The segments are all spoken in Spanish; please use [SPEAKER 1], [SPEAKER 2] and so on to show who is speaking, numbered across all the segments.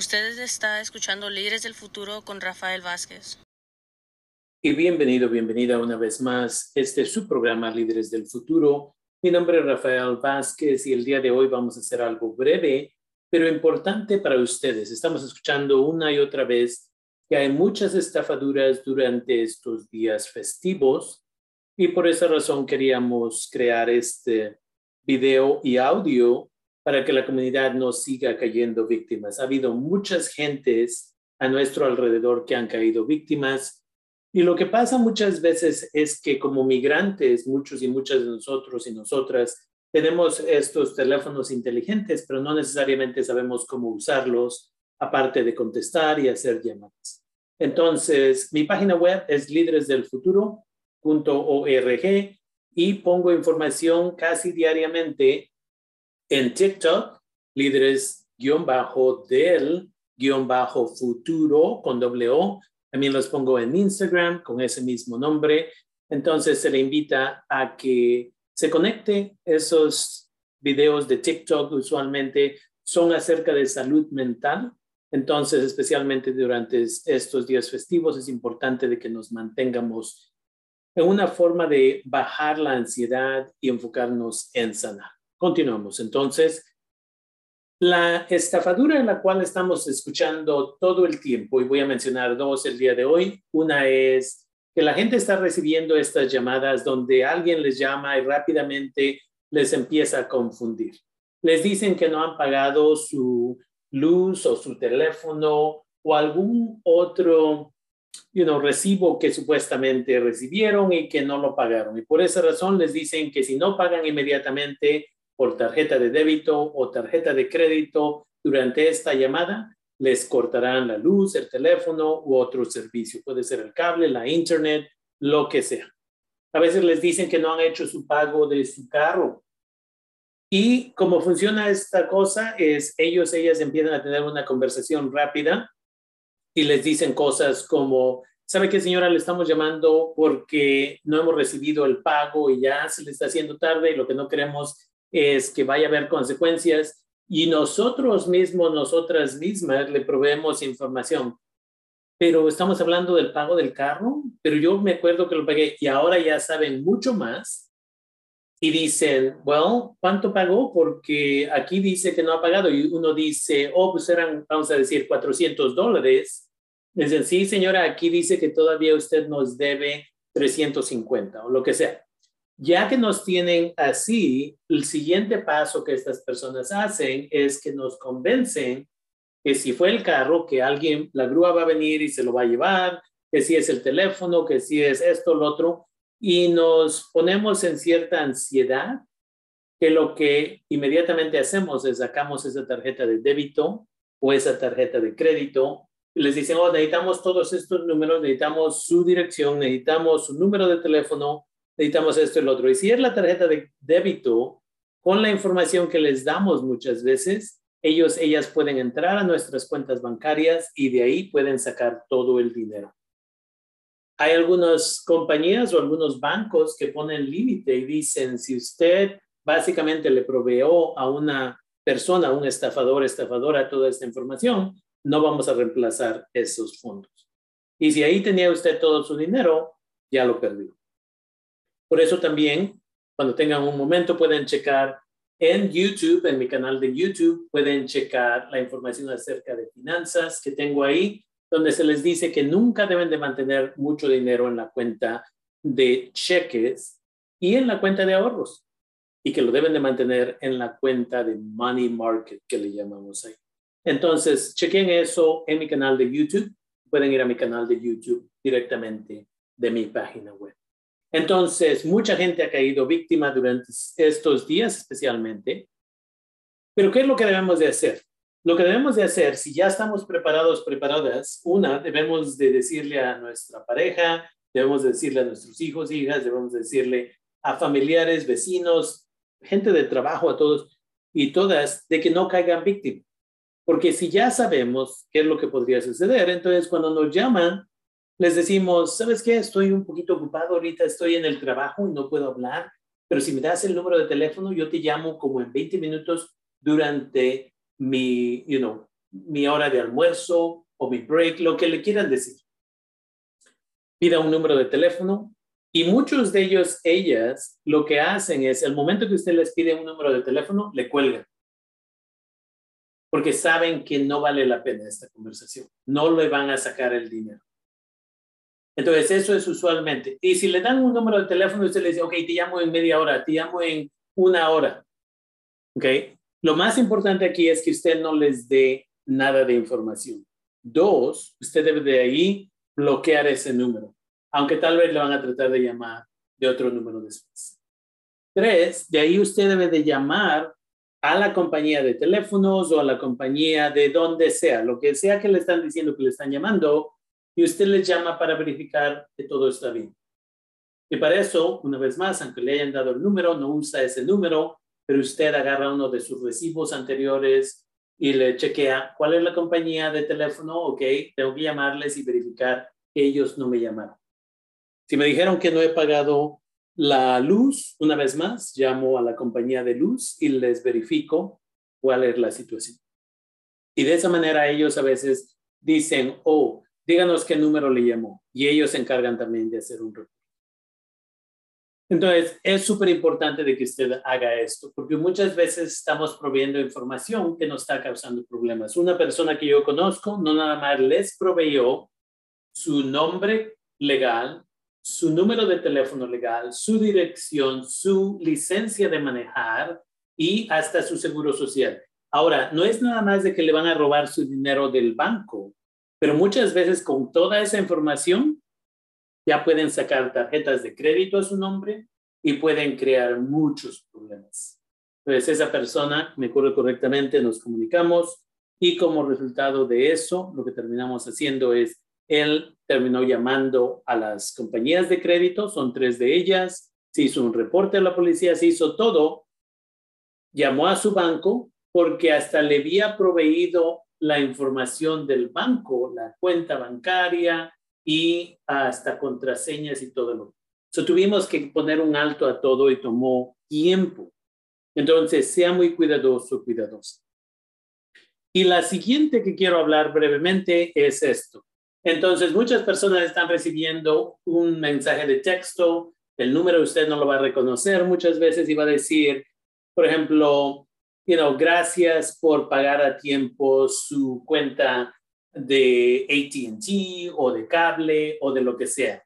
[SPEAKER 1] Ustedes está escuchando Líderes del Futuro con Rafael Vázquez.
[SPEAKER 2] Y bienvenido, bienvenida una vez más. Este es su programa Líderes del Futuro. Mi nombre es Rafael Vázquez y el día de hoy vamos a hacer algo breve, pero importante para ustedes. Estamos escuchando una y otra vez que hay muchas estafaduras durante estos días festivos y por esa razón queríamos crear este video y audio para que la comunidad no siga cayendo víctimas. Ha habido muchas gentes a nuestro alrededor que han caído víctimas y lo que pasa muchas veces es que como migrantes, muchos y muchas de nosotros y nosotras tenemos estos teléfonos inteligentes, pero no necesariamente sabemos cómo usarlos, aparte de contestar y hacer llamadas. Entonces, mi página web es líderesdelfuturo.org y pongo información casi diariamente en TikTok, líderes-del-futuro con doble O. También los pongo en Instagram con ese mismo nombre. Entonces se le invita a que se conecte. Esos videos de TikTok usualmente son acerca de salud mental. Entonces, especialmente durante estos días festivos, es importante de que nos mantengamos en una forma de bajar la ansiedad y enfocarnos en sanar. Continuamos. Entonces, la estafadura en la cual estamos escuchando todo el tiempo, y voy a mencionar dos el día de hoy. Una es que la gente está recibiendo estas llamadas donde alguien les llama y rápidamente les empieza a confundir. Les dicen que no han pagado su luz o su teléfono o algún otro you recibo que supuestamente recibieron y que no lo pagaron. Y por esa razón les dicen que si no pagan inmediatamente, por tarjeta de débito o tarjeta de crédito durante esta llamada, les cortarán la luz, el teléfono u otro servicio. Puede ser el cable, la internet, lo que sea. A veces les dicen que no han hecho su pago de su carro. Y cómo funciona esta cosa es ellos, ellas empiezan a tener una conversación rápida y les dicen cosas como, ¿sabe qué señora? Le estamos llamando porque no hemos recibido el pago y ya se le está haciendo tarde y lo que no queremos es que vaya a haber consecuencias y nosotros mismos, nosotras mismas le proveemos información. Pero estamos hablando del pago del carro, pero yo me acuerdo que lo pagué y ahora ya saben mucho más y dicen, well, ¿cuánto pagó? Porque aquí dice que no ha pagado y uno dice, oh, pues eran, vamos a decir, 400 dólares. Dicen, sí, señora, aquí dice que todavía usted nos debe 350 o lo que sea. Ya que nos tienen así, el siguiente paso que estas personas hacen es que nos convencen que si fue el carro, que alguien, la grúa va a venir y se lo va a llevar, que si es el teléfono, que si es esto, lo otro, y nos ponemos en cierta ansiedad que lo que inmediatamente hacemos es sacamos esa tarjeta de débito o esa tarjeta de crédito y les dicen, oh, necesitamos todos estos números, necesitamos su dirección, necesitamos su número de teléfono, necesitamos esto y lo otro. Y si es la tarjeta de débito, con la información que les damos muchas veces, ellos, ellas pueden entrar a nuestras cuentas bancarias y de ahí pueden sacar todo el dinero. Hay algunas compañías o algunos bancos que ponen límite y dicen, si usted básicamente le proveó a una persona, a un estafador, estafadora, toda esta información, no vamos a reemplazar esos fondos. Y si ahí tenía usted todo su dinero, ya lo perdió. Por eso también, cuando tengan un momento, pueden checar en YouTube, en mi canal de YouTube, pueden checar la información acerca de finanzas que tengo ahí, donde se les dice que nunca deben de mantener mucho dinero en la cuenta de cheques y en la cuenta de ahorros y que lo deben de mantener en la cuenta de money market que le llamamos ahí. Entonces, chequen eso en mi canal de YouTube. Pueden ir a mi canal de YouTube directamente de mi página web. Entonces, mucha gente ha caído víctima durante estos días especialmente. Pero, ¿qué es lo que debemos de hacer? Lo que debemos de hacer, si ya estamos preparados, preparadas, una, debemos de decirle a nuestra pareja, debemos de decirle a nuestros hijos, hijas, debemos de decirle a familiares, vecinos, gente de trabajo, a todos y todas, de que no caigan víctimas. Porque si ya sabemos qué es lo que podría suceder, entonces cuando nos llaman, les decimos, ¿sabes qué? Estoy un poquito ocupado ahorita, estoy en el trabajo y no puedo hablar, pero si me das el número de teléfono, yo te llamo como en 20 minutos durante mi, you know, mi hora de almuerzo o mi break, lo que le quieran decir. Pida un número de teléfono y muchos de ellos, ellas, lo que hacen es, el momento que usted les pide un número de teléfono, le cuelgan. Porque saben que no vale la pena esta conversación. No le van a sacar el dinero. Entonces, eso es usualmente. Y si le dan un número de teléfono, usted le dice, ok, te llamo en media hora, te llamo en una hora. Ok. Lo más importante aquí es que usted no les dé nada de información. Dos, usted debe de ahí bloquear ese número, aunque tal vez le van a tratar de llamar de otro número después. Tres, de ahí usted debe de llamar a la compañía de teléfonos o a la compañía de donde sea, lo que sea que le están diciendo que le están llamando, y usted les llama para verificar que todo está bien. Y para eso, una vez más, aunque le hayan dado el número, no usa ese número, pero usted agarra uno de sus recibos anteriores y le chequea cuál es la compañía de teléfono, ok, tengo que llamarles y verificar que ellos no me llamaron. Si me dijeron que no he pagado la luz, una vez más, llamo a la compañía de luz y les verifico cuál es la situación. Y de esa manera ellos a veces dicen, oh, díganos qué número le llamó. Y ellos se encargan también de hacer un reporte. Entonces, es súper importante de que usted haga esto, porque muchas veces estamos proveyendo información que nos está causando problemas. Una persona que yo conozco no nada más les proveyó su nombre legal, su número de teléfono legal, su dirección, su licencia de manejar y hasta su seguro social. Ahora, no es nada más de que le van a robar su dinero del banco, pero muchas veces con toda esa información ya pueden sacar tarjetas de crédito a su nombre y pueden crear muchos problemas. Entonces, esa persona, me ocurre correctamente, nos comunicamos y como resultado de eso, lo que terminamos haciendo es, él terminó llamando a las compañías de crédito, son tres de ellas, se hizo un reporte a la policía, se hizo todo, llamó a su banco porque hasta le había proveído la información del banco, la cuenta bancaria, y hasta contraseñas y todo lo. So, tuvimos que poner un alto a todo y tomó tiempo. Entonces, sea muy cuidadoso, cuidadoso. Y la siguiente que quiero hablar brevemente es esto. Entonces, muchas personas están recibiendo un mensaje de texto, el número usted no lo va a reconocer muchas veces y va a decir, por ejemplo, you know, gracias por pagar a tiempo su cuenta de ATT o de cable o de lo que sea.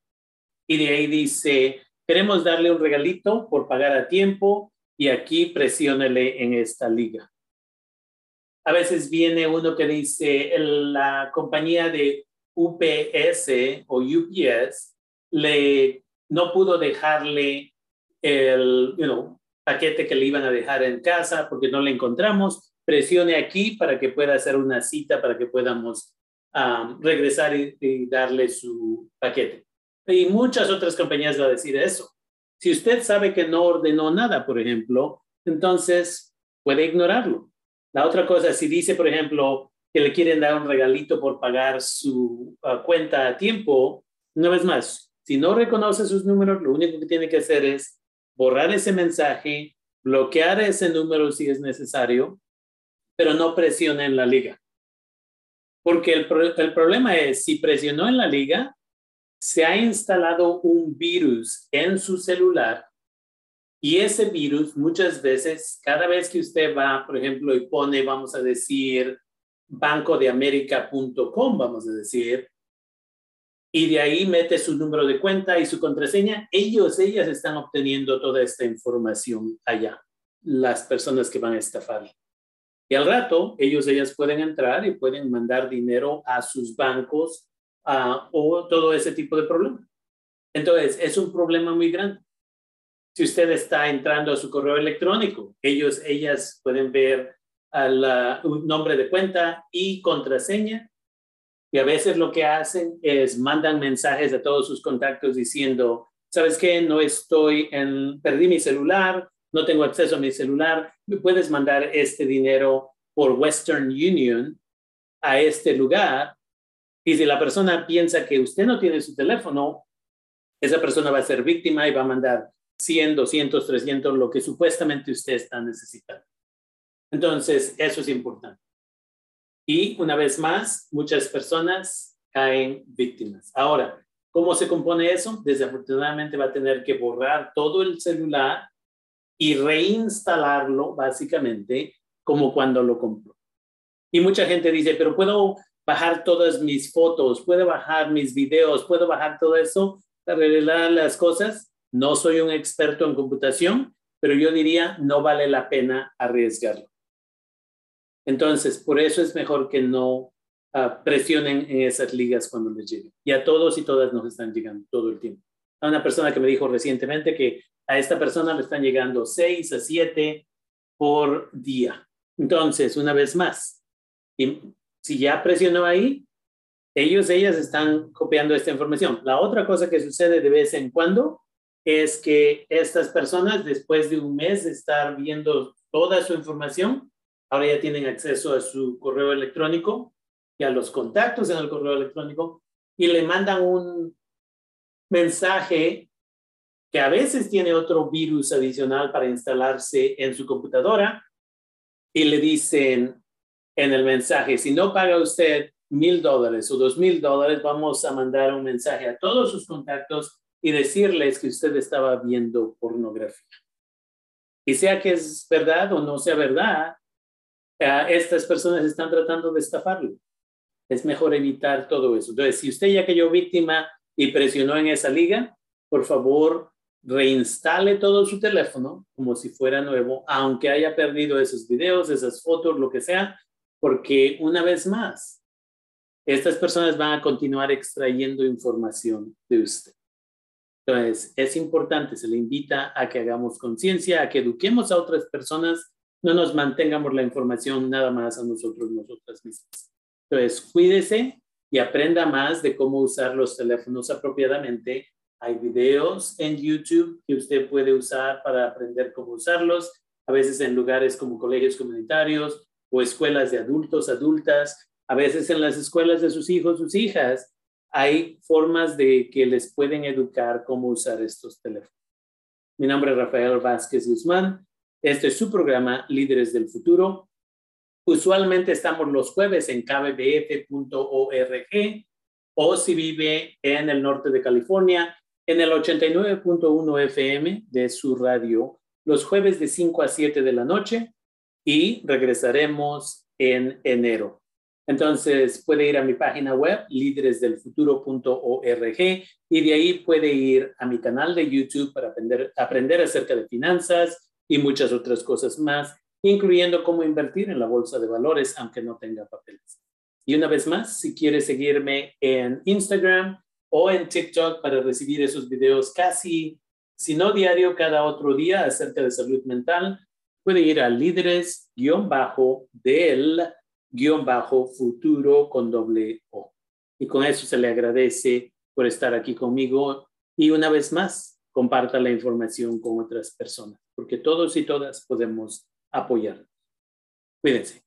[SPEAKER 2] Y de ahí dice, queremos darle un regalito por pagar a tiempo y aquí presiónele en esta liga. A veces viene uno que dice, la compañía de UPS o UPS le, no pudo dejarle el paquete que le iban a dejar en casa porque no le encontramos. Presione aquí para que pueda hacer una cita para que podamos regresar y, darle su paquete. Y muchas otras compañías van a decir eso. Si usted sabe que no ordenó nada, por ejemplo, entonces puede ignorarlo. La otra cosa, si dice, por ejemplo, que le quieren dar un regalito por pagar su ah, cuenta a tiempo, una vez más, si no reconoce sus números, lo único que tiene que hacer es borrar ese mensaje, bloquear ese número si es necesario, pero no presione en la liga. Porque el, el problema es, si presionó en la liga, se ha instalado un virus en su celular y ese virus muchas veces, cada vez que usted va, por ejemplo, y pone, vamos a decir, bancodeamerica.com, vamos a decir, y de ahí mete su número de cuenta y su contraseña, ellos, ellas están obteniendo toda esta información allá, las personas que van a estafar. Y al rato, ellos, ellas pueden entrar y pueden mandar dinero a sus bancos o todo ese tipo de problema. Entonces, es un problema muy grande. Si usted está entrando a su correo electrónico, ellos, ellas pueden ver el nombre de cuenta y contraseña. Y a veces lo que hacen es mandan mensajes a todos sus contactos diciendo, ¿sabes qué? No estoy en, perdí mi celular, no tengo acceso a mi celular, me puedes mandar este dinero por Western Union a este lugar. Y si la persona piensa que usted no tiene su teléfono, esa persona va a ser víctima y va a mandar 100, 200, 300, lo que supuestamente usted está necesitando. Entonces, eso es importante. Y una vez más, muchas personas caen víctimas. Ahora, ¿cómo se compone eso? Desafortunadamente va a tener que borrar todo el celular y reinstalarlo básicamente como cuando lo compró. Y mucha gente dice, pero puedo bajar todas mis fotos, puedo bajar mis videos, puedo bajar todo eso para arreglar las cosas. No soy un experto en computación, pero yo diría no vale la pena arriesgarlo. Entonces, por eso es mejor que no ah, presionen en esas ligas cuando les lleguen. Y a todos y todas nos están llegando todo el tiempo. A una persona que me dijo recientemente que a esta persona le están llegando seis a siete por día. Entonces, una vez más, si ya presionó ahí, ellos, ellas están copiando esta información. La otra cosa que sucede de vez en cuando es que estas personas, después de un mes de estar viendo toda su información, ahora ya tienen acceso a su correo electrónico y a los contactos en el correo electrónico y le mandan un mensaje que a veces tiene otro virus adicional para instalarse en su computadora y le dicen en el mensaje, si no paga usted mil dólares o dos mil dólares, vamos a mandar un mensaje a todos sus contactos y decirles que usted estaba viendo pornografía. Y sea que es verdad o no sea verdad, estas personas están tratando de estafarlo. Es mejor evitar todo eso. Entonces, si usted ya cayó víctima y presionó en esa liga, por favor, reinstale todo su teléfono como si fuera nuevo, aunque haya perdido esos videos, esas fotos, lo que sea, porque una vez más, estas personas van a continuar extrayendo información de usted. Entonces, es importante, se le invita a que hagamos conciencia, a que eduquemos a otras personas, no nos mantengamos la información nada más a nosotros, nosotras mismas. Entonces, cuídese y aprenda más de cómo usar los teléfonos apropiadamente hay videos en YouTube que usted puede usar para aprender cómo usarlos, a veces en lugares como colegios comunitarios o escuelas de adultos, adultas, a veces en las escuelas de sus hijos, sus hijas. Hay formas de que les pueden educar cómo usar estos teléfonos. Mi nombre es Rafael Vázquez Guzmán. Este es su programa Líderes del Futuro. Usualmente estamos los jueves en kbbf.org o si vive en el norte de California, en el 89.1 FM de su radio los jueves de 5 a 7 de la noche y regresaremos en enero. Entonces puede ir a mi página web líderesdelfuturo.org y de ahí puede ir a mi canal de YouTube para aprender, aprender acerca de finanzas y muchas otras cosas más, incluyendo cómo invertir en la bolsa de valores aunque no tenga papeles. Y una vez más, si quiere seguirme en Instagram, o en TikTok para recibir esos videos casi, si no diario, cada otro día acerca de salud mental, puede ir a líderes-del-futuro con doble O. Y con eso se le agradece por estar aquí conmigo y una vez más, comparta la información con otras personas, porque todos y todas podemos apoyar. Cuídense.